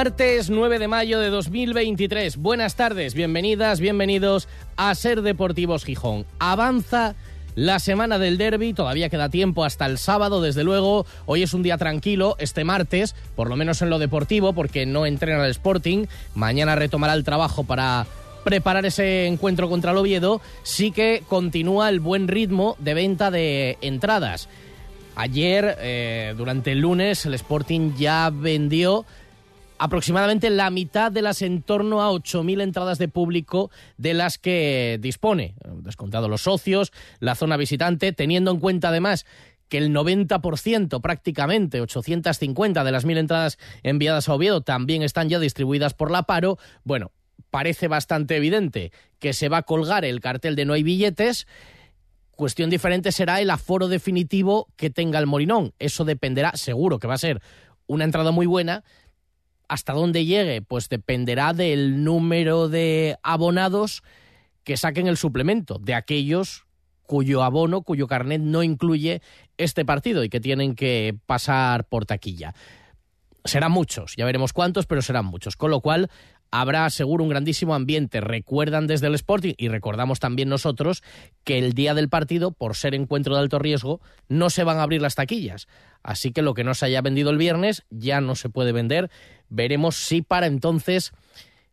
Martes 9 de mayo de 2023. Buenas tardes, bienvenidas, bienvenidos a Ser Deportivos Gijón. Avanza la semana del derby, todavía queda tiempo hasta el sábado, desde luego. Hoy es un día tranquilo, este martes, por lo menos en lo deportivo, porque no entrena el Sporting. Mañana retomará el trabajo para preparar ese encuentro contra el Oviedo. Sí que continúa el buen ritmo de venta de entradas. Ayer, eh, durante el lunes, el Sporting ya vendió aproximadamente la mitad de las en torno a 8.000 entradas de público de las que dispone, descontado los socios, la zona visitante, teniendo en cuenta además que el 90% prácticamente, 850 de las 1.000 entradas enviadas a Oviedo también están ya distribuidas por la Paro, bueno, parece bastante evidente que se va a colgar el cartel de no hay billetes. Cuestión diferente será el aforo definitivo que tenga el Morinón. Eso dependerá, seguro que va a ser una entrada muy buena, hasta dónde llegue, pues dependerá del número de abonados que saquen el suplemento, de aquellos cuyo abono, cuyo carnet no incluye este partido y que tienen que pasar por taquilla. Serán muchos, ya veremos cuántos, pero serán muchos. Con lo cual, habrá seguro un grandísimo ambiente. Recuerdan desde el Sporting y recordamos también nosotros que el día del partido, por ser encuentro de alto riesgo, no se van a abrir las taquillas. Así que lo que no se haya vendido el viernes ya no se puede vender. Veremos si para entonces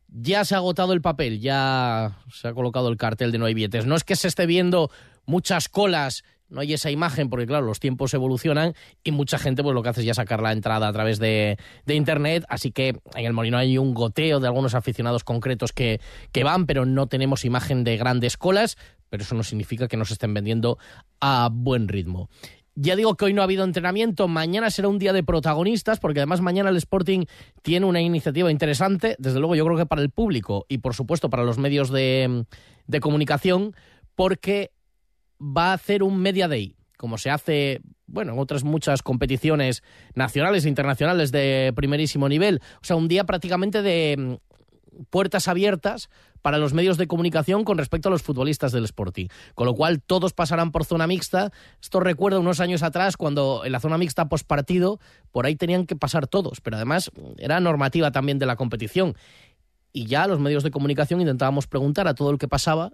ya se ha agotado el papel, ya se ha colocado el cartel de no hay billetes. No es que se esté viendo muchas colas no hay esa imagen porque claro, los tiempos evolucionan y mucha gente pues lo que hace es ya sacar la entrada a través de, internet, así que en el Molino hay un goteo de algunos aficionados concretos que, que van, pero no tenemos imagen de grandes colas, pero eso no significa que no se estén vendiendo a buen ritmo. Ya digo que hoy no ha habido entrenamiento, mañana será un día de protagonistas, porque además mañana el Sporting tiene una iniciativa interesante, desde luego yo creo que para el público y por supuesto para los medios de, de comunicación, porque va a hacer un Media Day, como se hace, bueno, en otras muchas competiciones nacionales e internacionales de primerísimo nivel. O sea, un día prácticamente de puertas abiertas para los medios de comunicación con respecto a los futbolistas del Sporting. Con lo cual, todos pasarán por zona mixta. Esto recuerda unos años atrás cuando en la zona mixta postpartido, por ahí tenían que pasar todos, pero además era normativa también de la competición. Y ya los medios de comunicación intentábamos preguntar a todo el que pasaba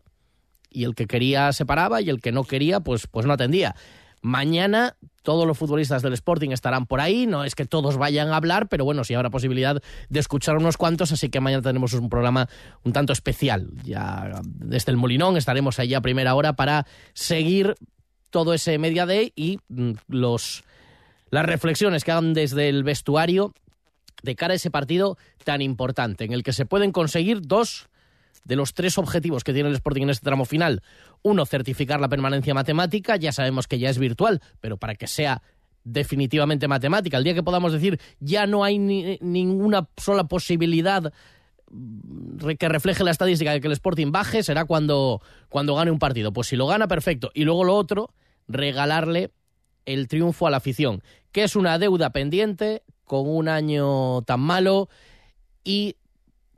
y el que quería se paraba y el que no quería pues, pues no atendía. Mañana todos los futbolistas del Sporting estarán por ahí, no es que todos vayan a hablar, pero bueno, sí habrá posibilidad de escuchar unos cuantos, así que mañana tenemos un programa un tanto especial. Ya desde el Molinón estaremos allá a primera hora para seguir todo ese Media Day y mm, los, las reflexiones que hagan desde el vestuario de cara a ese partido tan importante, en el que se pueden conseguir dos de los tres objetivos que tiene el Sporting en este tramo final. Uno, certificar la permanencia matemática, ya sabemos que ya es virtual, pero para que sea definitivamente matemática, el día que podamos decir ya no hay ninguna sola posibilidad mm, que refleje la estadística de que el Sporting baje, será cuando, cuando gane un partido. Pues si lo gana, perfecto. Y luego lo otro, regalarle el triunfo a la afición, que es una deuda pendiente con un año tan malo y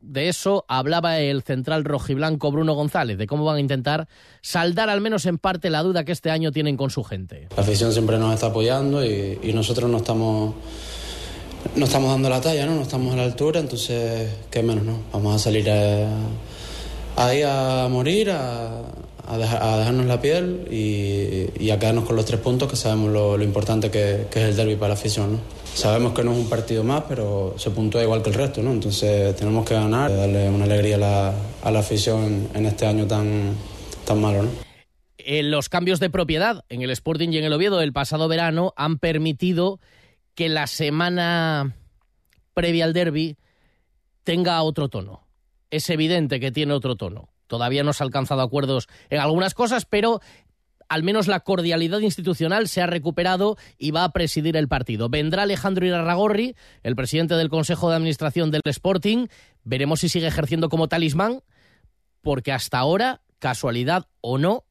de eso hablaba el central rojiblanco Bruno González, de cómo van a intentar saldar al menos en parte la duda que este año tienen con su gente. La afición siempre nos está apoyando y, nosotros no estamos, no estamos dando la talla, ¿no? no estamos a la altura, entonces, qué menos, ¿no? Vamos a salir ahí a morir, a, dejarnos la piel y, a quedarnos con los tres puntos que sabemos lo, importante que, que es el derby para la afición. ¿no? Sabemos que no es un partido más, pero se puntúa igual que el resto, ¿no? Entonces tenemos que ganar, darle una alegría a la, a la afición en este año tan, tan malo, ¿no? Eh, los cambios de propiedad en el Sporting y en el Oviedo del pasado verano han permitido que la semana previa al derby tenga otro tono. Es evidente que tiene otro tono. Todavía no se ha alcanzado acuerdos en algunas cosas, pero al menos la cordialidad institucional se ha recuperado y va a presidir el partido. Vendrá Alejandro Irarragorri, el presidente del Consejo de Administración del Sporting. Veremos si sigue ejerciendo como talismán, porque hasta ahora casualidad o no,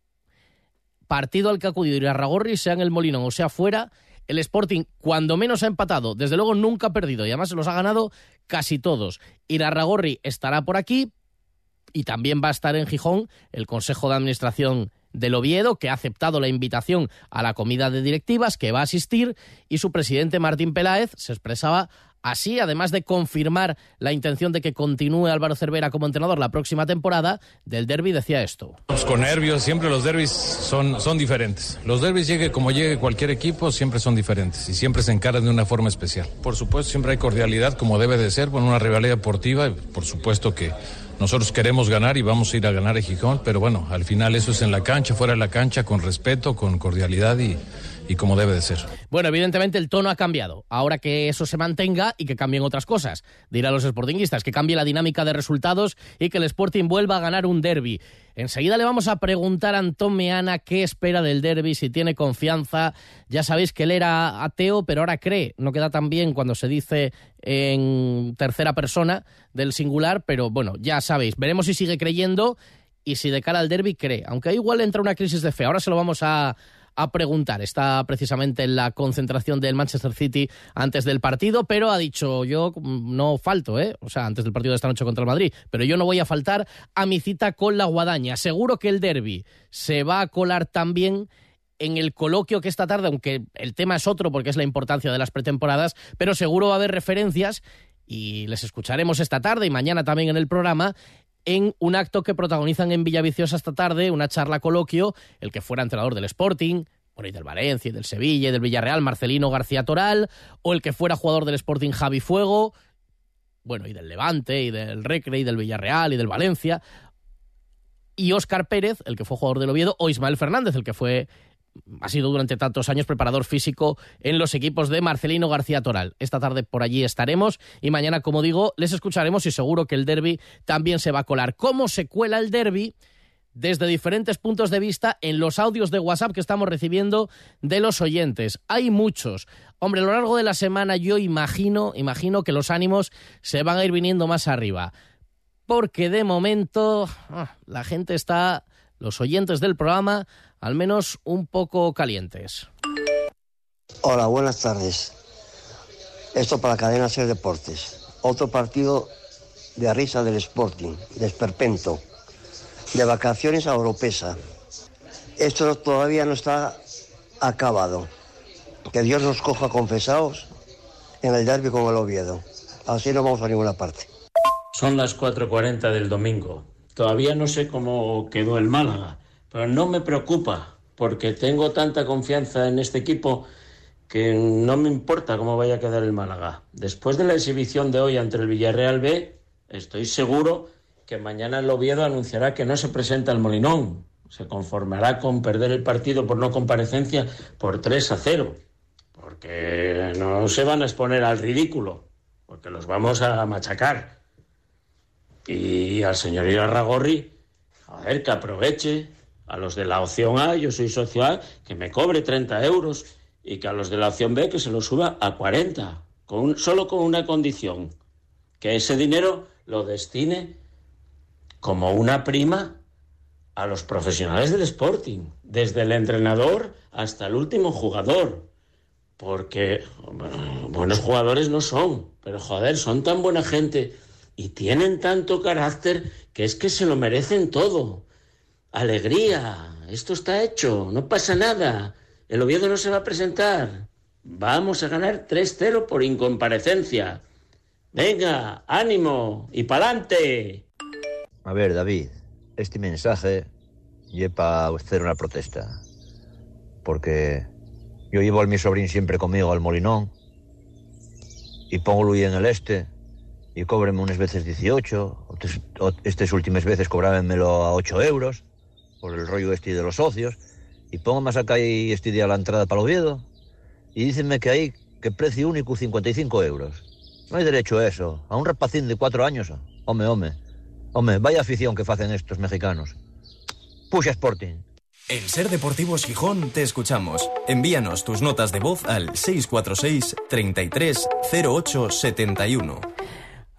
partido al que ha acudido Irarragorri, sea en el Molinón o sea fuera, el Sporting cuando menos ha empatado, desde luego nunca ha perdido y además se los ha ganado casi todos. Irarragorri estará por aquí y también va a estar en Gijón el Consejo de Administración del Oviedo, que ha aceptado la invitación a la comida de directivas, que va a asistir, y su presidente Martín Peláez se expresaba Así, además de confirmar la intención de que continúe Álvaro Cervera como entrenador la próxima temporada, del derby decía esto. Con nervios, siempre los derbis son, son diferentes. Los derbis, llegue como llegue cualquier equipo, siempre son diferentes y siempre se encaran de una forma especial. Por supuesto, siempre hay cordialidad, como debe de ser, con una rivalidad deportiva. Por supuesto que nosotros queremos ganar y vamos a ir a ganar a Gijón, pero bueno, al final eso es en la cancha, fuera de la cancha, con respeto, con cordialidad y y como debe de ser. Bueno, evidentemente el tono ha cambiado. Ahora que eso se mantenga y que cambien otras cosas. Dirá a los sportinguistas que cambie la dinámica de resultados y que el Sporting vuelva a ganar un derby. Enseguida le vamos a preguntar a Antón Meana qué espera del derby, si tiene confianza. Ya sabéis que él era ateo, pero ahora cree. No queda tan bien cuando se dice en tercera persona del singular, pero bueno, ya sabéis. Veremos si sigue creyendo y si de cara al derby cree. Aunque igual entra una crisis de fe. Ahora se lo vamos a a preguntar. Está precisamente en la concentración del Manchester City antes del partido, pero ha dicho yo no falto, ¿eh? O sea, antes del partido de esta noche contra el Madrid, pero yo no voy a faltar a mi cita con la guadaña. Seguro que el derby se va a colar también en el coloquio que esta tarde, aunque el tema es otro porque es la importancia de las pretemporadas, pero seguro va a haber referencias y les escucharemos esta tarde y mañana también en el programa en un acto que protagonizan en Villaviciosa esta tarde, una charla coloquio, el que fuera entrenador del Sporting, bueno, y del Valencia, y del Sevilla, y del Villarreal, Marcelino García Toral, o el que fuera jugador del Sporting, Javi Fuego, bueno, y del Levante, y del Recre, y del Villarreal, y del Valencia, y Óscar Pérez, el que fue jugador del Oviedo, o Ismael Fernández, el que fue ha sido durante tantos años preparador físico en los equipos de Marcelino García Toral. Esta tarde por allí estaremos y mañana, como digo, les escucharemos y seguro que el derby también se va a colar. ¿Cómo se cuela el derby? Desde diferentes puntos de vista en los audios de WhatsApp que estamos recibiendo de los oyentes. Hay muchos. Hombre, a lo largo de la semana yo imagino, imagino que los ánimos se van a ir viniendo más arriba. Porque de momento ah, la gente está, los oyentes del programa, al menos un poco calientes. Hola, buenas tardes. Esto para Cadena Ser Deportes. Otro partido de risa del Sporting, de Esperpento, de vacaciones a Europesa. Esto todavía no está acabado. Que Dios nos coja confesados en el derby con el Oviedo. Así no vamos a ninguna parte. Son las 4.40 del domingo. Todavía no sé cómo quedó el Málaga pero no me preocupa, porque tengo tanta confianza en este equipo que no me importa cómo vaya a quedar el Málaga. Después de la exhibición de hoy ante el Villarreal B, estoy seguro que mañana el Oviedo anunciará que no se presenta al Molinón. Se conformará con perder el partido por no comparecencia por 3 a 0. Porque no se van a exponer al ridículo, porque los vamos a machacar. Y al señor Irarragorri, a ver, que aproveche, a los de la opción A, yo soy social, que me cobre 30 euros y que a los de la opción B que se lo suba a 40, con solo con una condición, que ese dinero lo destine como una prima a los profesionales del Sporting, desde el entrenador hasta el último jugador. Porque buenos jugadores no son, pero joder, son tan buena gente y tienen tanto carácter que es que se lo merecen todo. Alegría, esto está hecho, no pasa nada. El Oviedo no se va a presentar. Vamos a ganar 3-0 por incomparecencia. Venga, ánimo y pa'lante. A ver, David, este mensaje es para hacer una protesta. Porque yo llevo a mi sobrín siempre conmigo al molinón y pongo en el este y cóbreme unas veces 18, estas últimas veces cobrábenmelo a 8 euros por el rollo este de los socios, y pongo más acá y este día la entrada para Oviedo, y dícenme que hay que precio único 55 euros. No hay derecho a eso, a un rapacín de cuatro años. Home, home, home, vaya afición que hacen estos mexicanos. Puxa Sporting. En Ser Deportivos Gijón te escuchamos. Envíanos tus notas de voz al 646 33 08 71.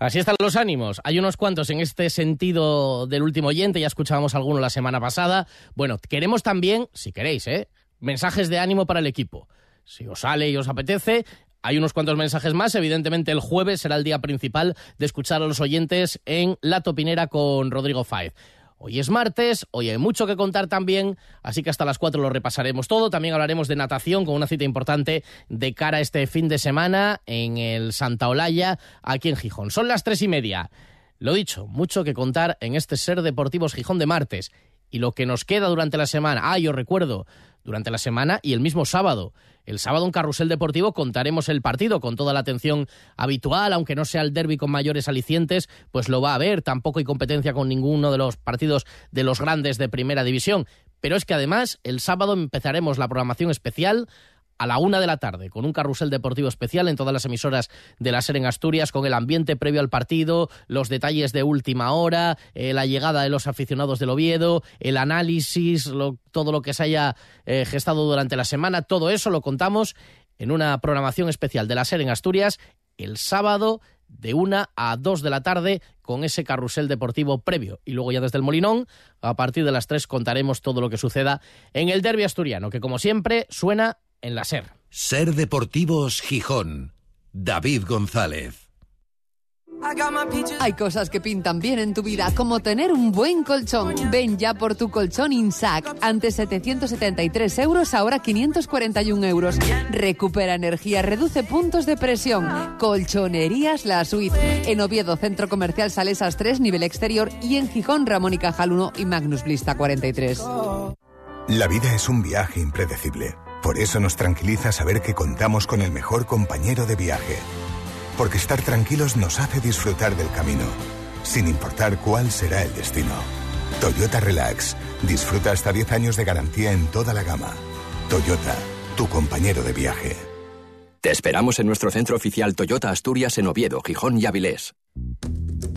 Así están los ánimos. Hay unos cuantos en este sentido del último oyente, ya escuchábamos alguno la semana pasada. Bueno, queremos también, si queréis, ¿eh? mensajes de ánimo para el equipo. Si os sale y os apetece, hay unos cuantos mensajes más. Evidentemente, el jueves será el día principal de escuchar a los oyentes en La Topinera con Rodrigo Faiz. Hoy es martes, hoy hay mucho que contar también, así que hasta las 4 lo repasaremos todo. También hablaremos de natación con una cita importante de cara a este fin de semana en el Santa Olaya, aquí en Gijón. Son las tres y media. Lo dicho, mucho que contar en este Ser Deportivos Gijón de martes. Y lo que nos queda durante la semana. Ah, yo recuerdo, durante la semana y el mismo sábado. El sábado en Carrusel Deportivo contaremos el partido con toda la atención habitual, aunque no sea el derby con mayores alicientes, pues lo va a haber. Tampoco hay competencia con ninguno de los partidos de los grandes de Primera División. Pero es que además el sábado empezaremos la programación especial a la una de la tarde, con un carrusel deportivo especial en todas las emisoras de la SER en Asturias, con el ambiente previo al partido, los detalles de última hora, eh, la llegada de los aficionados del Oviedo, el análisis, todo lo que se haya eh, gestado durante la semana, todo eso lo contamos en una programación especial de la SER en Asturias el sábado de una a dos de la tarde con ese carrusel deportivo previo. Y luego ya desde el Molinón, a partir de las tres contaremos todo lo que suceda en el derby asturiano, que como siempre suena en la SER. Ser Deportivos Gijón. David González. Hay cosas que pintan bien en tu vida, como tener un buen colchón. Ven ya por tu colchón INSAC. Antes 773 euros, ahora 541 euros. Recupera energía, reduce puntos de presión. Colchonerías La Suite. En Oviedo, Centro Comercial Salesas 3, nivel exterior. Y en Gijón, Ramón y Cajal 1 y Magnus Blista 43. La vida es un viaje impredecible. Por eso nos tranquiliza saber que contamos con el mejor compañero de viaje. Porque estar tranquilos nos hace disfrutar del camino, sin importar cuál será el destino. Toyota Relax. Disfruta hasta 10 años de garantía en toda la gama. Toyota, tu compañero de viaje. Te esperamos en nuestro centro oficial Toyota Asturias en Oviedo, Gijón y Avilés.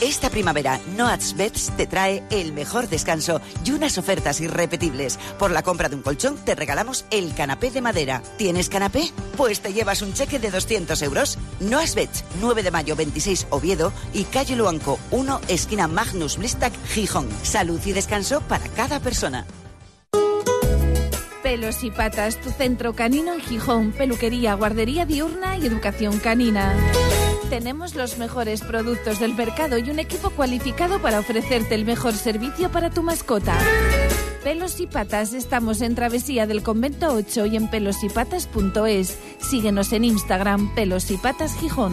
Esta primavera, Noats Beds te trae el mejor descanso y unas ofertas irrepetibles. Por la compra de un colchón te regalamos el canapé de madera. ¿Tienes canapé? Pues te llevas un cheque de 200 euros. Noats Beds, 9 de mayo 26 Oviedo y calle Luanco 1 esquina Magnus Blistac Gijón. Salud y descanso para cada persona. Pelos y Patas, tu centro canino en Gijón, peluquería, guardería diurna y educación canina. Tenemos los mejores productos del mercado y un equipo cualificado para ofrecerte el mejor servicio para tu mascota. Pelos y Patas, estamos en Travesía del Convento 8 y en pelosypatas.es. Síguenos en Instagram, Pelos y Patas Gijón.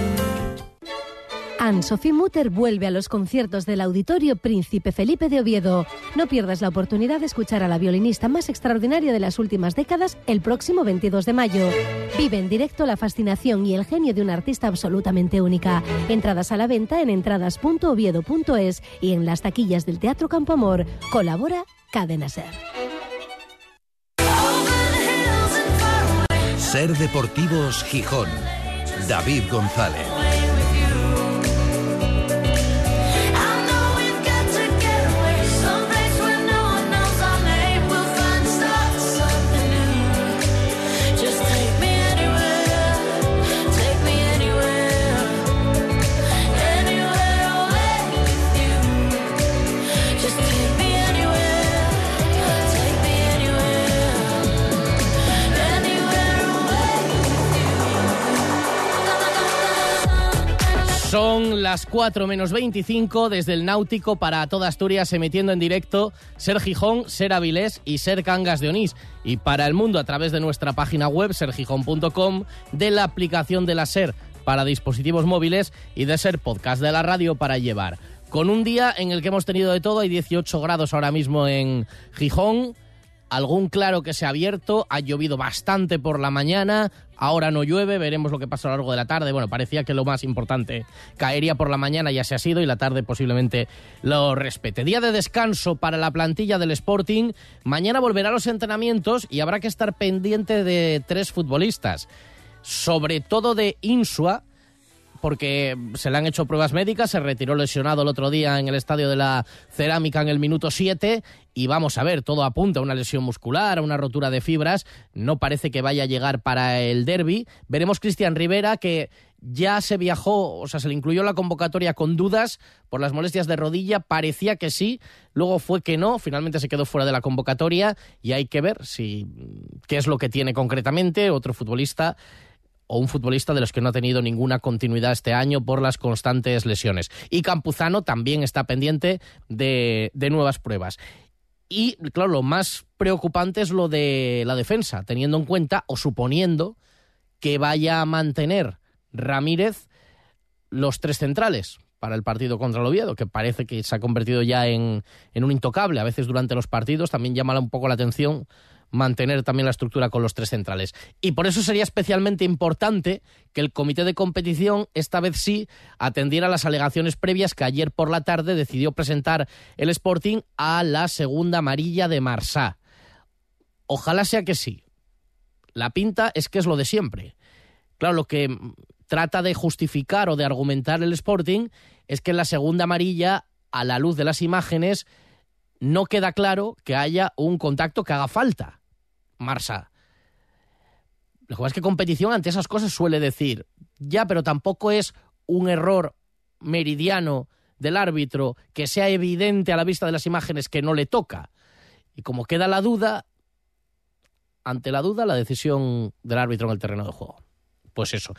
Anne-Sophie Mutter vuelve a los conciertos del Auditorio Príncipe Felipe de Oviedo. No pierdas la oportunidad de escuchar a la violinista más extraordinaria de las últimas décadas el próximo 22 de mayo. Vive en directo la fascinación y el genio de una artista absolutamente única. Entradas a la venta en entradas.oviedo.es y en las taquillas del Teatro Campo Amor. Colabora Cadena Ser. Ser Deportivos Gijón. David González. Son las 4 menos 25 desde el Náutico para toda Asturias emitiendo en directo Ser Gijón, Ser Avilés y Ser Cangas de Onís. Y para el mundo a través de nuestra página web sergijón.com, de la aplicación de la Ser para dispositivos móviles y de Ser Podcast de la radio para llevar. Con un día en el que hemos tenido de todo, hay 18 grados ahora mismo en Gijón, algún claro que se ha abierto, ha llovido bastante por la mañana, ahora no llueve, veremos lo que pasa a lo largo de la tarde. Bueno, parecía que lo más importante caería por la mañana, ya se ha sido, y la tarde posiblemente lo respete. Día de descanso para la plantilla del Sporting. Mañana volverá a los entrenamientos y habrá que estar pendiente de tres futbolistas, sobre todo de Insua, porque se le han hecho pruebas médicas, se retiró lesionado el otro día en el estadio de la Cerámica en el minuto 7 y vamos a ver, todo apunta a una lesión muscular, a una rotura de fibras, no parece que vaya a llegar para el derby. Veremos Cristian Rivera que ya se viajó, o sea, se le incluyó la convocatoria con dudas por las molestias de rodilla, parecía que sí, luego fue que no, finalmente se quedó fuera de la convocatoria y hay que ver si qué es lo que tiene concretamente otro futbolista o un futbolista de los que no ha tenido ninguna continuidad este año por las constantes lesiones. Y Campuzano también está pendiente de, de nuevas pruebas. Y, claro, lo más preocupante es lo de la defensa, teniendo en cuenta o suponiendo que vaya a mantener Ramírez los tres centrales para el partido contra el Oviedo, que parece que se ha convertido ya en, en un intocable. A veces durante los partidos también llama un poco la atención mantener también la estructura con los tres centrales. Y por eso sería especialmente importante que el comité de competición esta vez sí atendiera las alegaciones previas que ayer por la tarde decidió presentar el Sporting a la segunda amarilla de Marsá. Ojalá sea que sí. La pinta es que es lo de siempre. Claro, lo que trata de justificar o de argumentar el Sporting es que en la segunda amarilla, a la luz de las imágenes, no queda claro que haya un contacto que haga falta. Marsa. Lo que pasa es que competición ante esas cosas suele decir, ya, pero tampoco es un error meridiano del árbitro que sea evidente a la vista de las imágenes que no le toca. Y como queda la duda, ante la duda, la decisión del árbitro en el terreno de juego. Pues eso.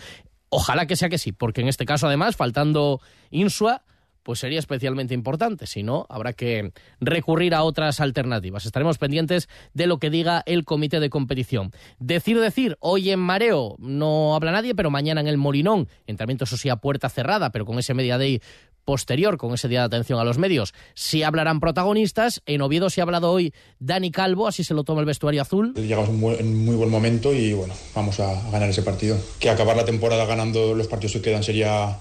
Ojalá que sea que sí, porque en este caso, además, faltando Insua, pues sería especialmente importante. Si no, habrá que recurrir a otras alternativas. Estaremos pendientes de lo que diga el comité de competición. Decir, decir, hoy en Mareo no habla nadie, pero mañana en el Molinón, entrenamiento eso sí a puerta cerrada, pero con ese media day posterior, con ese día de atención a los medios, sí hablarán protagonistas. En Oviedo se ha hablado hoy Dani Calvo, así se lo toma el vestuario azul. Llegamos en un muy buen momento y bueno, vamos a ganar ese partido. Que acabar la temporada ganando los partidos que quedan sería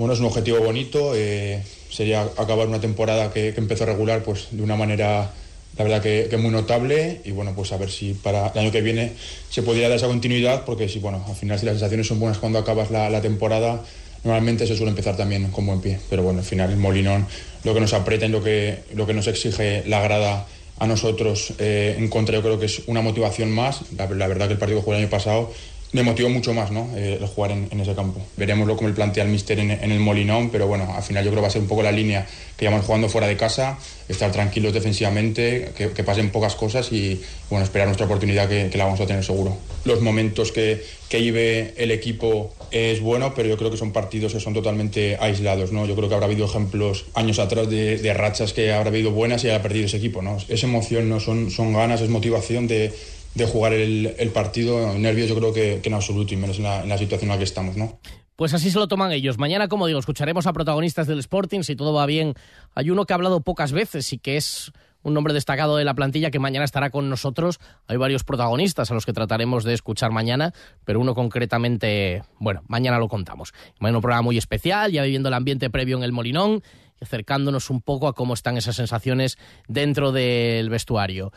bueno, es un objetivo bonito. Eh, sería acabar una temporada que, empezó regular pues, de una manera, la verdad, que, muy notable. Y bueno, pues a ver si para el año que viene se podría dar esa continuidad, porque si, bueno, al final si las sensaciones son buenas cuando acabas la, temporada, normalmente se suele empezar también con buen pie. Pero bueno, al final el Molinón, lo que nos aprieta y lo que, lo que nos exige la grada a nosotros eh, en contra, yo creo que es una motivación más. La, verdad que el partido que jugó el año pasado me motivó mucho más ¿no? Eh, el jugar en, ese campo. Veremoslo como el plantea el Mister en, el Molinón, pero bueno, al final yo creo que va a ser un poco la línea que llevamos jugando fuera de casa, estar tranquilos defensivamente, que, pasen pocas cosas y bueno, esperar nuestra oportunidad que, la vamos a tener seguro. Los momentos que, que vive el equipo es bueno, pero yo creo que son partidos que son totalmente aislados. ¿no? Yo creo que habrá habido ejemplos años atrás de, rachas que habrá habido buenas y haya perdido ese equipo. ¿no? Es emoción, ¿no? son, son ganas, es motivación de de jugar el, partido. Nervios yo creo que, que, en absoluto, y menos en la, en la situación en la que estamos, ¿no? Pues así se lo toman ellos. Mañana, como digo, escucharemos a protagonistas del Sporting, si todo va bien. Hay uno que ha hablado pocas veces y que es un nombre destacado de la plantilla que mañana estará con nosotros. Hay varios protagonistas a los que trataremos de escuchar mañana, pero uno concretamente, bueno, mañana lo contamos. Mañana un programa muy especial, ya viviendo el ambiente previo en el Molinón y acercándonos un poco a cómo están esas sensaciones dentro del vestuario.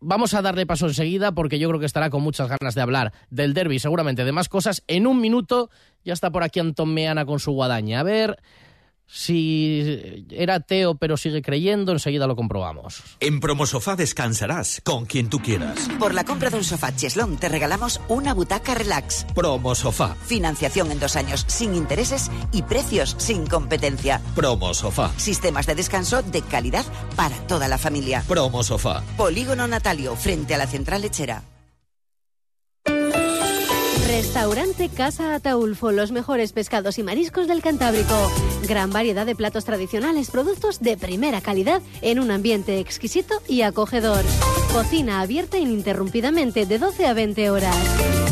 Vamos a darle paso enseguida porque yo creo que estará con muchas ganas de hablar del derby, seguramente de más cosas. En un minuto ya está por aquí Antón Meana con su guadaña. A ver si era ateo pero sigue creyendo, enseguida lo comprobamos. En Promosofá descansarás con quien tú quieras. Por la compra de un sofá Cheslón te regalamos una butaca relax. Promosofá. Financiación en dos años sin intereses y precios sin competencia. Promosofá. Sistemas de descanso de calidad para toda la familia. Promosofá. Polígono Natalio, frente a la central lechera. Restaurante Casa Ataulfo, los mejores pescados y mariscos del Cantábrico. Gran variedad de platos tradicionales, productos de primera calidad en un ambiente exquisito y acogedor. Cocina abierta ininterrumpidamente de 12 a 20 horas.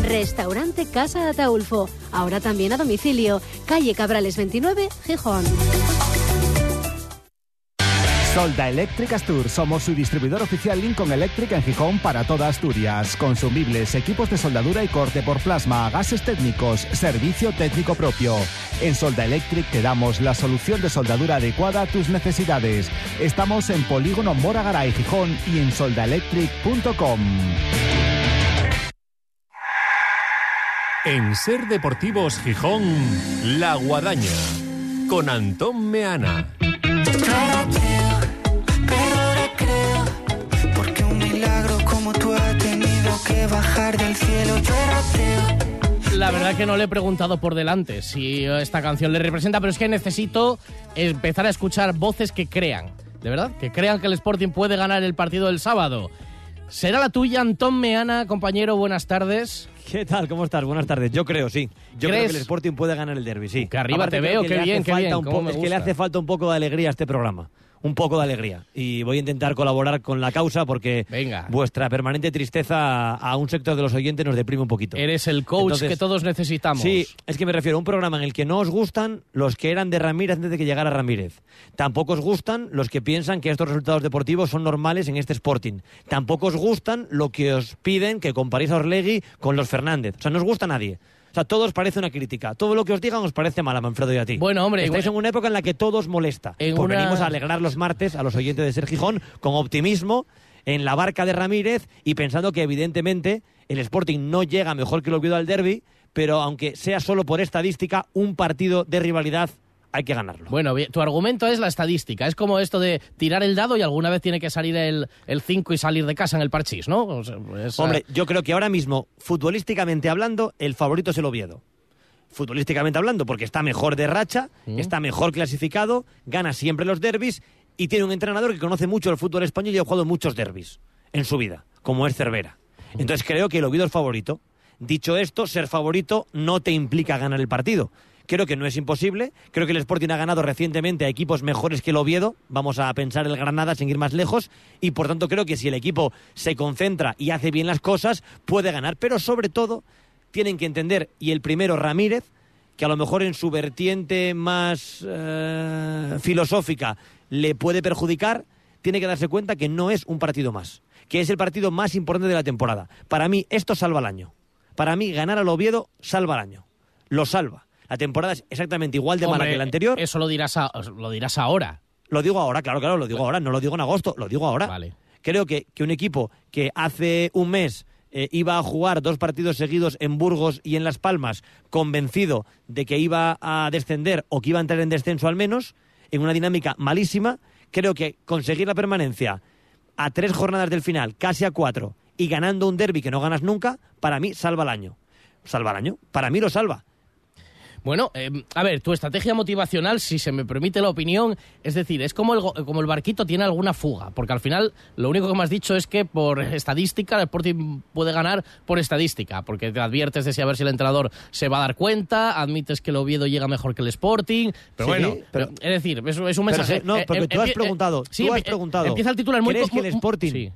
Restaurante Casa Ataulfo, ahora también a domicilio, calle Cabrales 29, Gijón. Solda Electric Astur. Somos su distribuidor oficial Lincoln Electric en Gijón para toda Asturias. Consumibles, equipos de soldadura y corte por plasma, gases técnicos, servicio técnico propio. En Solda Electric te damos la solución de soldadura adecuada a tus necesidades. Estamos en Polígono Mora y Gijón y en soldaelectric.com. En Ser Deportivos Gijón, La Guadaña, con Antón Meana. La verdad que no le he preguntado por delante si esta canción le representa, pero es que necesito empezar a escuchar voces que crean, de verdad, que crean que el Sporting puede ganar el partido del sábado. ¿Será la tuya, Antón Meana, compañero? Buenas tardes. ¿Qué tal? ¿Cómo estás? Buenas tardes. Yo creo, sí. Yo creo que el Sporting puede ganar el derby, sí. Que arriba te veo, qué bien, qué bien. es que le hace falta un poco de alegría a este programa un poco de alegría. Y voy a intentar colaborar con la causa porque vuestra permanente tristeza a un sector de los oyentes nos deprime un poquito. Eres el coach que todos necesitamos. Sí, es que me refiero a un programa en el que no os gustan los que eran de Ramírez antes de que llegara Ramírez. Tampoco os gustan los que piensan que estos resultados deportivos son normales en este Sporting. Tampoco os gustan lo que os piden que comparéis a Orlegui con los Fernández. O sea, no os gusta a nadie. Sea, todo os parece una crítica. Todo lo que os digan os parece mal a Manfredo y a ti. Bueno, hombre... Estáis en una época en la que todo os molesta. pues venimos a alegrar los martes a los oyentes de Ser Gijón con optimismo en la barca de Ramírez y pensando que evidentemente el Sporting no llega mejor que lo Oviedo al derby, pero aunque sea solo por estadística, un partido de rivalidad hay que ganarlo. Bueno, tu argumento es la estadística. Es como esto de tirar el dado y alguna vez tiene que salir el 5 y salir de casa en el parchís, ¿no? Hombre, yo creo que ahora mismo, futbolísticamente hablando, el favorito es el Oviedo. Futbolísticamente hablando, porque está mejor de racha, mm. está mejor clasificado, gana siempre los derbis y tiene un entrenador que conoce mucho el fútbol español y ha jugado muchos derbis en su vida, como es Cervera. Entonces creo que el Oviedo es favorito. Dicho esto, ser favorito no te implica ganar el partido. Creo que no es imposible. Creo que el Sporting ha ganado recientemente a equipos mejores que el Oviedo. Vamos a pensar el Granada sin ir más lejos. Y por tanto creo que si el equipo se concentra y hace bien las cosas, puede ganar. Pero sobre todo tienen que entender, y el primero Ramírez, que a lo mejor en su vertiente más eh, filosófica le puede perjudicar, tiene que darse cuenta que no es un partido más, que es el partido más importante de la temporada. Para mí esto salva el año. Para mí ganar al Oviedo salva el año. Lo salva. La temporada es exactamente igual de mala que la anterior. Eso lo dirás, lo dirás ahora. Lo digo ahora, claro, claro, lo digo ahora. No lo digo en agosto, lo digo ahora. Vale. Creo que, que un equipo que hace un mes eh, iba a jugar dos partidos seguidos en Burgos y en Las Palmas, convencido de que iba a descender o que iba a entrar en descenso al menos, en una dinámica malísima, creo que conseguir la permanencia a tres jornadas del final, casi a cuatro, y ganando un derby que no ganas nunca, para mí salva el año. Salva el año. Para mí lo salva. Bueno, em, a ver, tu estrategia motivacional, si se me permite la opinión, es decir, es como el, como el barquito tiene alguna fuga, porque al final lo único que me has dicho es que por estadística el Sporting puede ganar por estadística, porque te adviertes de si a ver si el entrenador se va a dar cuenta, admites que el Oviedo llega mejor que el Sporting, pero bueno, es decir, es, un mensaje. no, porque eh, tú has preguntado, tú has preguntado. Empieza el titular muy ¿Crees que el Sporting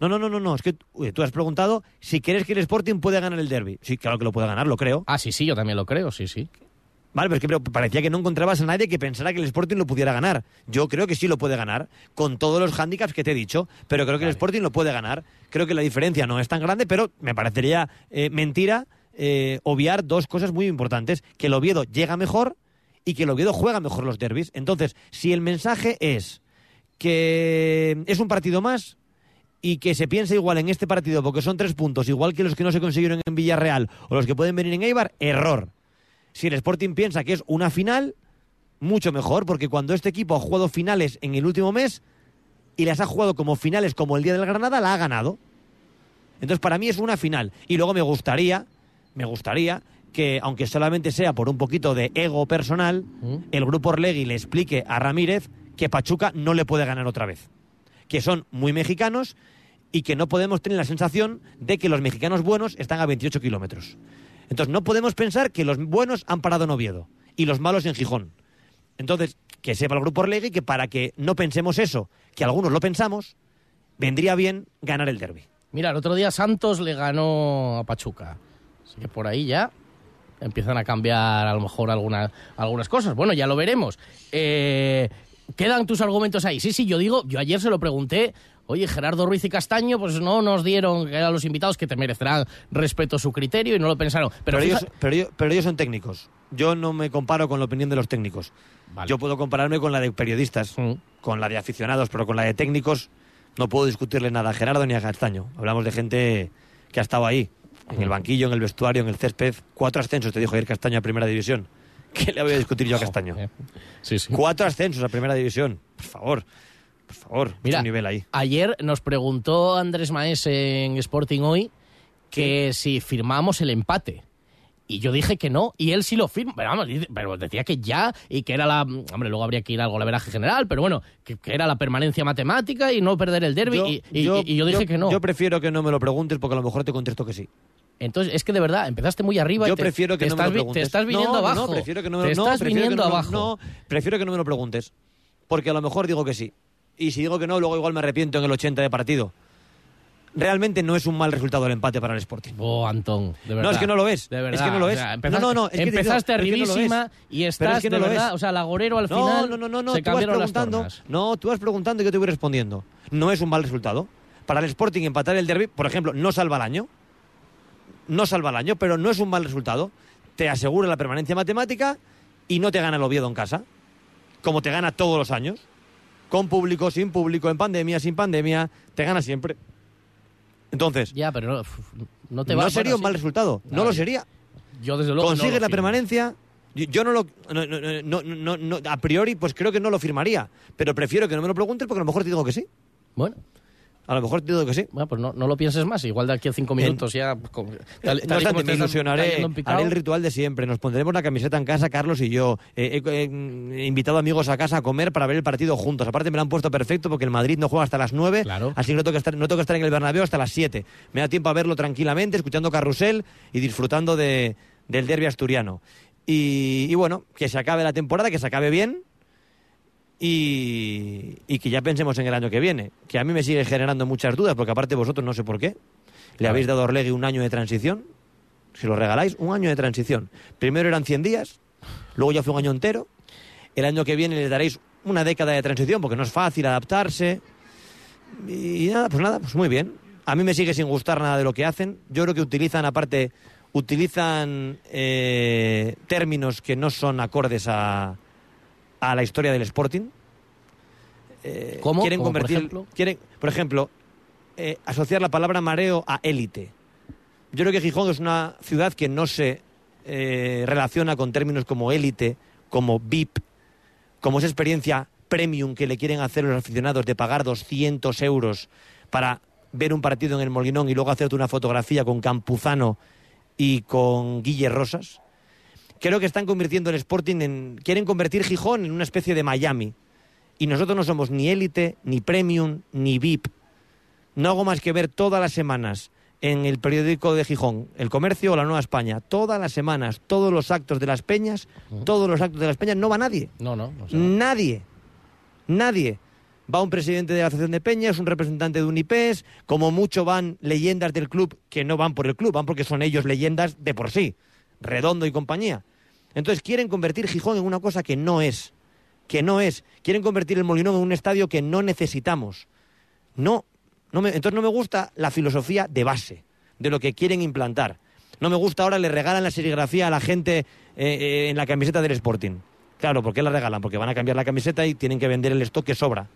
No, no, no, no, no. Es que tú has preguntado si crees que el Sporting puede ganar el derby. Sí, claro que lo puede ganar, lo creo. Ah, sí, sí, yo también lo creo, sí, sí. Vale, pero es que parecía que no encontrabas a nadie que pensara que el Sporting lo pudiera ganar. Yo creo que sí lo puede ganar, con todos los hándicaps que te he dicho, pero creo que el Sporting lo puede ganar. Creo que la diferencia no es tan grande, pero me parecería eh, mentira eh, obviar dos cosas muy importantes. Que el Oviedo llega mejor y que el Oviedo juega mejor los derbis. Entonces, si el mensaje es que es un partido más, y que se piensa igual en este partido porque son tres puntos, igual que los que no se consiguieron en Villarreal o los que pueden venir en Eibar, error. Si el Sporting piensa que es una final, mucho mejor, porque cuando este equipo ha jugado finales en el último mes y las ha jugado como finales como el día del Granada, la ha ganado. Entonces, para mí es una final. Y luego me gustaría, me gustaría que, aunque solamente sea por un poquito de ego personal, el grupo Orlegui le explique a Ramírez que Pachuca no le puede ganar otra vez. Que son muy mexicanos y que no podemos tener la sensación de que los mexicanos buenos están a 28 kilómetros. Entonces, no podemos pensar que los buenos han parado en Oviedo y los malos en Gijón. Entonces, que sepa el grupo Orlegui que para que no pensemos eso, que algunos lo pensamos, vendría bien ganar el derby. Mira, el otro día Santos le ganó a Pachuca. Así que por ahí ya empiezan a cambiar a lo mejor algunas, algunas cosas. Bueno, ya lo veremos. Eh, ¿Quedan tus argumentos ahí? Sí, sí, yo digo, yo ayer se lo pregunté. Oye, Gerardo Ruiz y Castaño, pues no nos dieron eran los invitados que te merecerán respeto su criterio y no lo pensaron. Pero, Pero, ellos, pero, ellos, pero ellos son técnicos. Yo no me comparo con la opinión de los técnicos. Yo puedo compararme con la de periodistas, con la de aficionados, pero con la de técnicos no puedo discutirle nada a Gerardo ni a Castaño. Hablamos de gente que ha estado ahí, en el banquillo, en el vestuario, en el césped. Cuatro ascensos, te dijo ayer Castaño a Primera División. ¿Qué le voy a discutir yo a Castaño? Cuatro ascensos a Primera División. Por favor, por favor, Mira, nivel ahí. ayer nos preguntó Andrés Maese en Sporting hoy que si firmamos el empate. Y yo dije que no, y él sí lo firma. Pero vamos, pero decía que ya, y que era la. Hombre, luego habría que ir al golaveraje general, pero bueno, que, que era la permanencia matemática y no perder el derby. Yo- y, y- y yo dije que no. Yo prefiero que no me lo preguntes porque a lo mejor te contesto que sí. Entonces, es que de verdad, empezaste muy arriba. Yo y te, prefiero que te no me estás lo vi- preguntes. Te estás viniendo No, abajo. No, prefiero que no me, me lo- abajo. No, prefiero que no me lo preguntes. Porque a lo mejor digo que sí. Y si digo que no, luego igual me arrepiento en el 80 de partido. Realmente no es un mal resultado el empate para el Sporting. Oh, Antón, de verdad. No, es que no lo es. De verdad. Es que no lo o es. sea, No, empezaste, no, no, es que digo, empezaste pero es que no arribísima y estás es que no de lo verdad. es. O sea, el agorero al final no, no, no, no. se Tú vas preguntando. No, tú vas preguntando y yo te voy respondiendo. No es un mal resultado. Para el Sporting empatar el derby, por ejemplo, no salva el año. No salva el año, pero no es un mal resultado. Te asegura la permanencia matemática y no te gana el Oviedo en casa. Como te gana todos los años. Con público, sin público, en pandemia, sin pandemia. Te gana siempre. Entonces. Ya, pero no, no te no va sería bueno, un mal resultado. No, No, lo sería. Yo, desde luego. no Consigues la firmo. permanencia. Yo, no lo. No, no, no, no, no, no, a priori, pues creo que no lo firmaría. Pero prefiero que no me lo preguntes porque a lo mejor te digo que sí. Bueno. A lo mejor te digo que sí. Bueno, pues no, no lo pienses más. Igual de aquí a cinco minutos ya. con- tal- No tal obstante, me ilusionaré, haré el ritual de siempre. Nos pondremos la camiseta en casa, Carlos y yo. Eh, he, he- he invitado amigos a casa a comer para ver el partido juntos. Aparte me lo han puesto perfecto porque el Madrid no juega hasta las 9, así que no tengo, que estar, no tengo que estar en el Bernabéu hasta las 7. Me da tiempo a verlo tranquilamente, escuchando carrusel y disfrutando de, del derbi asturiano. Y, y bueno, que se acabe la temporada, que se acabe bien y, y que ya pensemos en el año que viene. Que a mí me sigue generando muchas dudas, porque aparte vosotros no sé por qué. Le habéis dado a Orlegui un año de transición. Si lo regaláis, un año de transición. Primero eran 100 días, luego ya fue un año entero. El año que viene le daréis una década de transición, porque no es fácil adaptarse. Y nada, pues nada, pues muy bien. A mí me sigue sin gustar nada de lo que hacen. Yo creo que utilizan, aparte, utilizan eh, términos que no son acordes a, a la historia del Sporting. Eh, ¿Cómo? Quieren ¿Cómo, por ejemplo? quieren, por ejemplo, eh, asociar la palabra mareo a élite. Yo creo que Gijón es una ciudad que no se eh, relaciona con términos como élite, como VIP, como esa experiencia premium que le quieren hacer los aficionados de pagar 200 euros para ver un partido en el Molinón y luego hacerte una fotografía con Campuzano y con Guille Rosas. Creo que están convirtiendo el Sporting en... Quieren convertir Gijón en una especie de Miami. Y nosotros no somos ni élite, ni premium, ni VIP. No hago más que ver todas las semanas en el periódico de Gijón, El Comercio o La Nueva España, todas las semanas, todos los actos de las peñas, todos los actos de las peñas, no va nadie. No, no. no. Nadie. Nadie. Va un presidente de la Asociación de Peñas, un representante de Unipes, como mucho van leyendas del club que no van por el club, van porque son ellos leyendas de por sí. Redondo y compañía. Entonces quieren convertir Gijón en una cosa que no es. Que no es. Quieren convertir el Molinón en un estadio que no necesitamos. No. no me- entonces no me gusta la filosofía de base, de lo que quieren implantar. No me gusta ahora, le regalan la serigrafía a la gente eh, eh, en la camiseta del Sporting. Claro, ¿por qué la regalan? Porque van a cambiar la camiseta y tienen que vender el stock que sobra.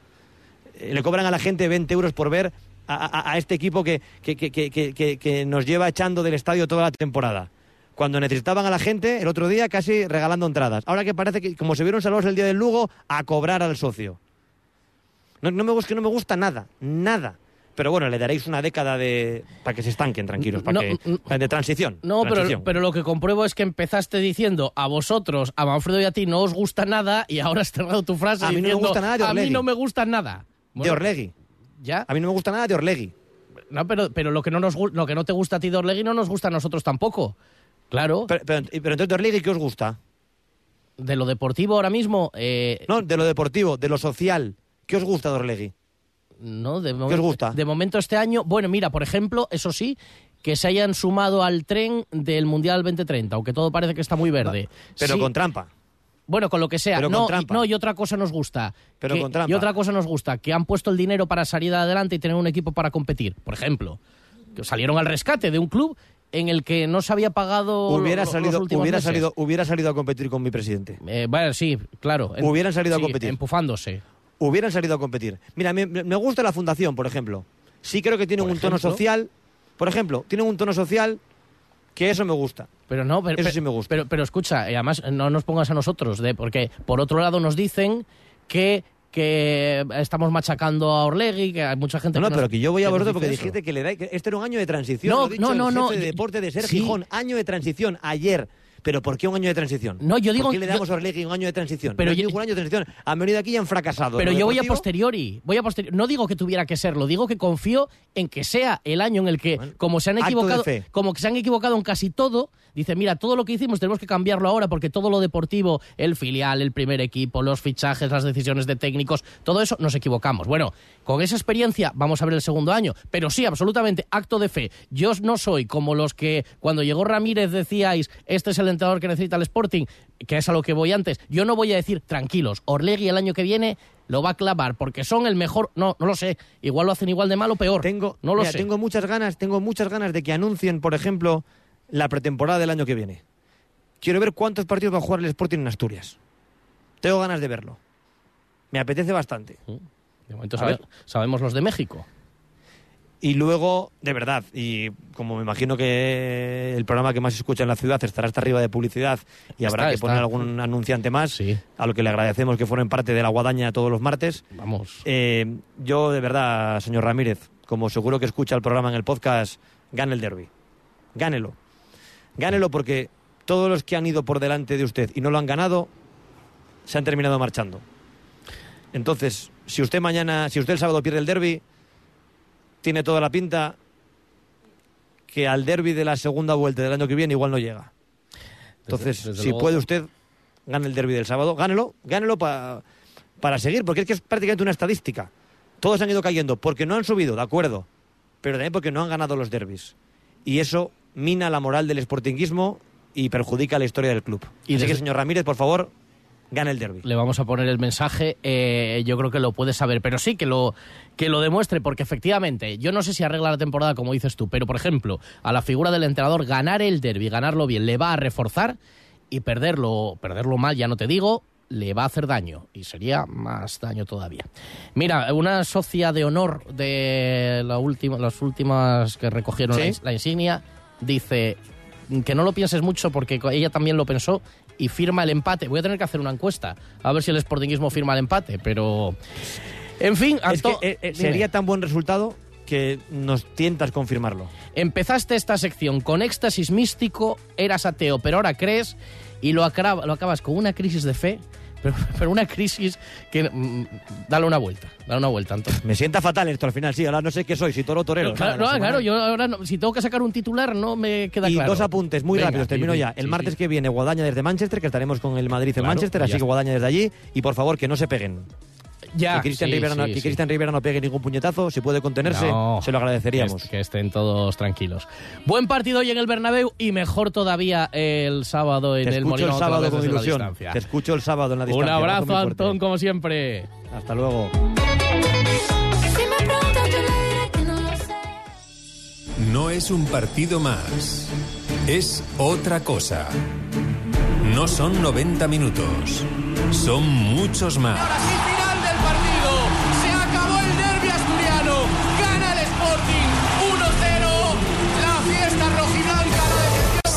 Eh, le cobran a la gente 20 euros por ver a, este equipo que- que- que- que nos lleva echando del estadio toda la temporada. Cuando necesitaban a la gente, el otro día casi regalando entradas. Ahora que parece que, como se vieron salvados el día del Lugo, a cobrar al socio. No, no me gusta, no me gusta nada, nada. Pero bueno, le daréis una década de para que se estanquen tranquilos, para No, que, de transición. No, pero, transición. pero lo que compruebo es que empezaste diciendo a vosotros, a Manfredo y a ti no os gusta nada y ahora has cerrado tu frase A mí no me gusta nada de a mí Orlegui". no me gusta nada. de Orlegui. ¿Ya? A mí no me gusta nada de Orlegui. No, pero, pero lo, que no nos, lo que no te gusta a ti de Orlegui no nos gusta a nosotros tampoco. Claro. Pero, pero, pero entonces de Orlegui, ¿qué os gusta? De lo deportivo ahora mismo... eh, No, de lo deportivo, de lo social. ¿Qué os gusta de Orlegui? No, de ¿Qué momento, os gusta? De momento este año, bueno, mira, por ejemplo, eso sí, que se hayan sumado al tren del Mundial 2030, aunque todo parece que está muy verde. Pero Sí, con trampa. Bueno, con lo que sea. Pero no, con y- trampa. no, y otra cosa nos gusta. Pero que- con trampa. Y otra cosa nos gusta, que han puesto el dinero para salir adelante y tener un equipo para competir. Por ejemplo, que salieron al rescate de un club en el que no se había pagado Hubiera lo- salido, hubiera, meses. salido, hubiera salido a competir con mi presidente. Eh, bueno, sí, claro. Hubieran salido a competir. Empufándose. Hubieran salido a competir. Mira, me, me gusta la fundación, por ejemplo. Sí creo que tienen Por un tono social. Por ejemplo, tienen un tono social que eso me gusta. Pero no, pero, Eso pero- sí me gusta. Pero, pero escucha, y además no nos pongas a nosotros, de, porque por otro lado nos dicen que, que estamos machacando a Orlegui, que hay mucha gente No, no, que nos- pero que yo voy a vosotros porque eso. dijiste que le da, que este era un año de transición. No, lo ha dicho no, el no, no, de yo- deporte de Ser sí. Gijón. Año de transición, ayer. ¿Pero por qué un año de transición? No, yo digo- ¿Por qué le yo- damos a Orlegui un año de transición? Pero no yo- ningún año de transición. Han venido aquí y han fracasado. Pero yo voy a posteriori, voy a posteriori. No digo que tuviera que serlo, digo que confío en que sea el año en el que, como se han equivocado, como que se han equivocado en casi todo, dice, mira, todo lo que hicimos tenemos que cambiarlo ahora porque todo lo deportivo, el filial, el primer equipo, los fichajes, las decisiones de técnicos, todo eso nos equivocamos. Bueno, con esa experiencia vamos a ver el segundo año, pero sí, absolutamente, acto de fe. Yo no soy como los que cuando llegó Ramírez decíais, este es el entrenador que necesita el Sporting, que es a lo que voy antes. Yo no voy a decir, tranquilos, Orlegui el año que viene lo va a clavar porque son el mejor, no, no lo sé, igual lo hacen igual de mal o peor. Tengo, no lo mira, sé. tengo muchas ganas, tengo muchas ganas de que anuncien, por ejemplo, la pretemporada del año que viene. Quiero ver cuántos partidos va a jugar el Sporting en Asturias. Tengo ganas de verlo. Me apetece bastante. De momento sabe- sabemos los de México. Y luego, de verdad, y como me imagino que el programa que más se escucha en la ciudad estará hasta arriba de publicidad y Está, habrá que está. poner algún anunciante más, a lo que le agradecemos que fueron parte de la guadaña todos los martes. Vamos. Eh, yo, de verdad, señor Ramírez, como seguro que escucha el programa en el podcast, gane el derby. Gánelo. Gánelo porque todos los que han ido por delante de usted y no lo han ganado, se han terminado marchando. Entonces, si usted mañana, si usted el sábado pierde el derby, tiene toda la pinta que al derby de la segunda vuelta del año que viene igual no llega. Entonces, desde si luego- puede usted, gane el derby del sábado, gánelo, gánelo pa- para seguir, porque es que es prácticamente una estadística. Todos han ido cayendo porque no han subido, de acuerdo, pero también porque no han ganado los derbis. Y eso mina la moral del sportinguismo y perjudica la historia del club. Y Así desde- que, señor Ramírez, por favor, gane el derby. Le vamos a poner el mensaje, eh, yo creo que lo puede saber, pero sí que lo, que lo demuestre, porque efectivamente, yo no sé si arregla la temporada como dices tú, pero por ejemplo, a la figura del entrenador, ganar el derby, ganarlo bien, le va a reforzar y perderlo, perderlo mal, ya no te digo, le va a hacer daño y sería más daño todavía. Mira, una socia de honor de la última, las últimas que recogieron ¿Sí? la, ins- la insignia dice que no lo pienses mucho porque ella también lo pensó y firma el empate. Voy a tener que hacer una encuesta a ver si el Sportingismo firma el empate, pero en fin, Es que Anto- eh, eh, sería tan buen resultado que nos tientas confirmarlo. Empezaste esta sección con éxtasis místico, eras ateo, pero ahora crees y lo, acaba- lo acabas con una crisis de fe, pero, pero una crisis que... mm, dale una vuelta, dale una vuelta, Anto. Me sienta fatal esto al final, sí, ahora no sé qué soy, si toro torero. Claro, no, semana- claro, yo ahora no- si tengo que sacar un titular no me queda y claro. dos apuntes muy Venga, rápidos, termino sí, ya. El sí, martes sí. que viene, Guadaña desde Manchester, que estaremos con el Madrid en Claro, Manchester, así que. Guadaña desde allí. Y por favor, que no se peguen. Ya, que Cristian sí, Rivera, no, sí, sí. Rivera no pegue ningún puñetazo, si puede contenerse, No, se lo agradeceríamos. Que, est- que estén todos tranquilos. Buen partido hoy en el Bernabéu y mejor todavía el sábado en Te el Molinón el sábado con ilusión. Te escucho el sábado en la Un distancia. abrazo, muy fuerte. Antón, como siempre. Hasta luego. No es un partido más. Es otra cosa. No son 90 minutos. Son muchos más.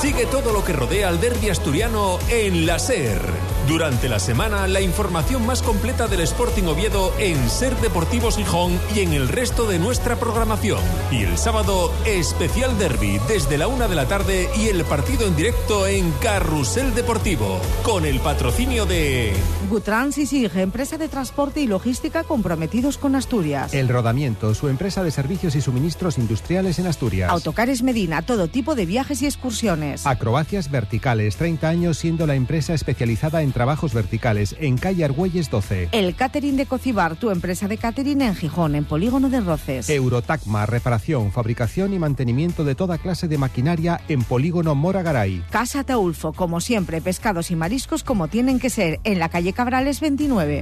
Sigue todo lo que rodea al derbi asturiano en la SER. Durante la semana, la información más completa del Sporting Oviedo en Ser Deportivos Gijón y en el resto de nuestra programación. Y el sábado, especial derby desde la una de la tarde y el partido en directo en Carrusel Deportivo, con el patrocinio de... Gutrans y SIG, empresa de transporte y logística comprometidos con Asturias. El Rodamiento, su empresa de servicios y suministros industriales en Asturias. Autocares Medina, todo tipo de viajes y excursiones. Acrobacias Verticales, 30 años siendo la empresa especializada en trabajos verticales en calle Argüelles 12. El catering de Cocibar, tu empresa de catering en Gijón, en Polígono de Roces. Eurotacma, reparación, fabricación y mantenimiento de toda clase de maquinaria en Polígono Mora Garay. Casa Taulfo, como siempre, pescados y mariscos como tienen que ser, en la calle Cabrales 29.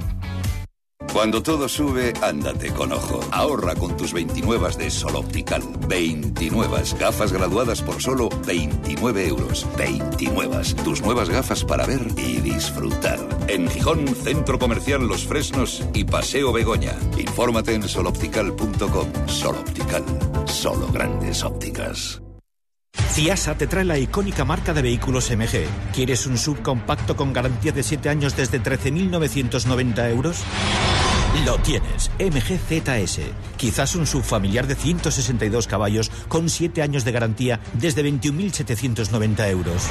Cuando todo sube, ándate con ojo. Ahorra con tus 29 de Sol Optical. 29 gafas graduadas por solo 29 euros. 29. Tus nuevas gafas para ver y disfrutar. En Gijón, Centro Comercial Los Fresnos y Paseo Begoña. Infórmate en soloptical.com. Sol Optical. Solo grandes ópticas. Ciasa te trae la icónica marca de vehículos MG. ¿Quieres un subcompacto con garantía de 7 años desde 13.990 euros? Lo tienes, MG ZS. Quizás un subfamiliar de 162 caballos con 7 años de garantía desde 21.790 euros.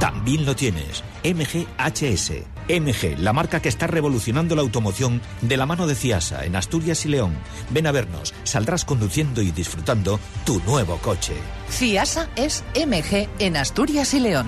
También lo tienes, MG HS. MG, la marca que está revolucionando la automoción de la mano de Ciasa en Asturias y León. Ven a vernos, saldrás conduciendo y disfrutando tu nuevo coche. Ciasa es MG en Asturias y León.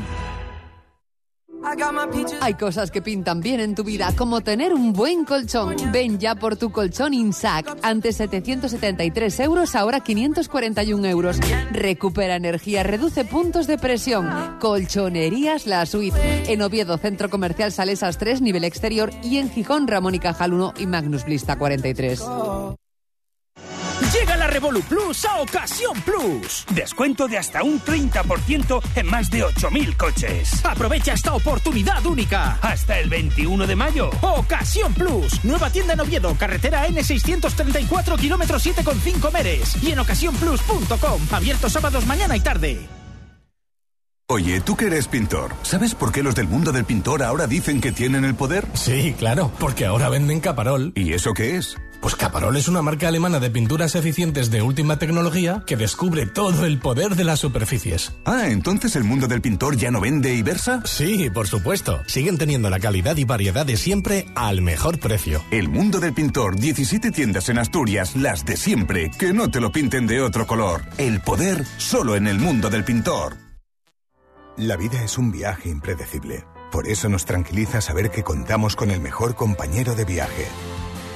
Hay cosas que pintan bien en tu vida, como tener un buen colchón. Ven ya por tu colchón INSAC. Antes 773 euros, ahora 541 euros. Recupera energía, reduce puntos de presión. Colchonerías La Suite. En Oviedo, Centro Comercial Salesas 3, nivel exterior. Y en Gijón, Ramón y Cajal 1 y Magnus Blista 43. Llega la Revolu Plus a Ocasión Plus. Descuento de hasta un 30% en más de 8.000 coches. Aprovecha esta oportunidad única. Hasta el 21 de mayo. Ocasión Plus. Nueva tienda en Oviedo, carretera N634, kilómetro 7,5 Meres. Y en ocasiónplus.com. Abierto sábados, mañana y tarde. Oye, tú que eres pintor, ¿sabes por qué los del mundo del pintor ahora dicen que tienen el poder? Sí, claro, porque ahora venden Caparol. ¿Y eso qué es? Pues Caparol es una marca alemana de pinturas eficientes de última tecnología que descubre todo el poder de las superficies. Ah, entonces el mundo del pintor ya no vende y versa? Sí, por supuesto. Siguen teniendo la calidad y variedad de siempre al mejor precio. El mundo del pintor, 17 tiendas en Asturias, las de siempre, que no te lo pinten de otro color. El poder solo en el mundo del pintor. La vida es un viaje impredecible. Por eso nos tranquiliza saber que contamos con el mejor compañero de viaje.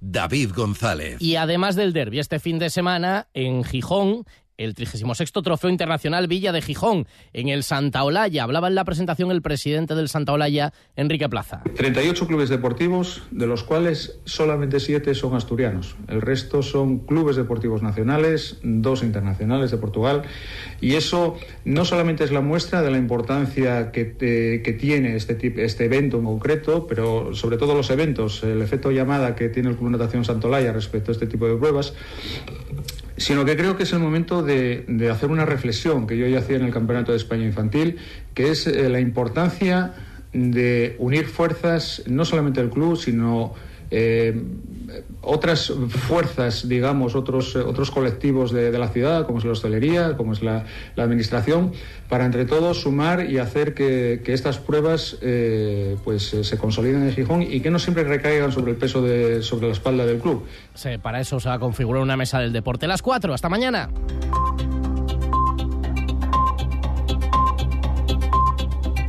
David González. Y además del derby, este fin de semana en Gijón, el 36 Trofeo Internacional Villa de Gijón, en el Santa Olaya. Hablaba en la presentación el presidente del Santa Olaya, Enrique Plaza. 38 clubes deportivos, de los cuales solamente 7 son asturianos. El resto son clubes deportivos nacionales, dos internacionales de Portugal. Y eso no solamente es la muestra de la importancia que, que tiene este, este evento en concreto, pero sobre todo los eventos, el efecto llamada que tiene el Club Natación Santolaya respecto a este tipo de pruebas, sino que creo que es el momento de, de hacer una reflexión que yo ya hacía en el Campeonato de España Infantil, que es eh, la importancia de unir fuerzas, no solamente del club, sino eh, otras fuerzas, digamos, otros, eh, otros colectivos de, la ciudad, como es la hostelería, como es la, administración, para entre todos sumar y hacer que, que estas pruebas eh, pues, se consoliden en Gijón y que no siempre recaigan sobre el peso de, sobre la espalda del club. Sí, para eso se va a configurar una mesa del deporte. Las 4, hasta mañana.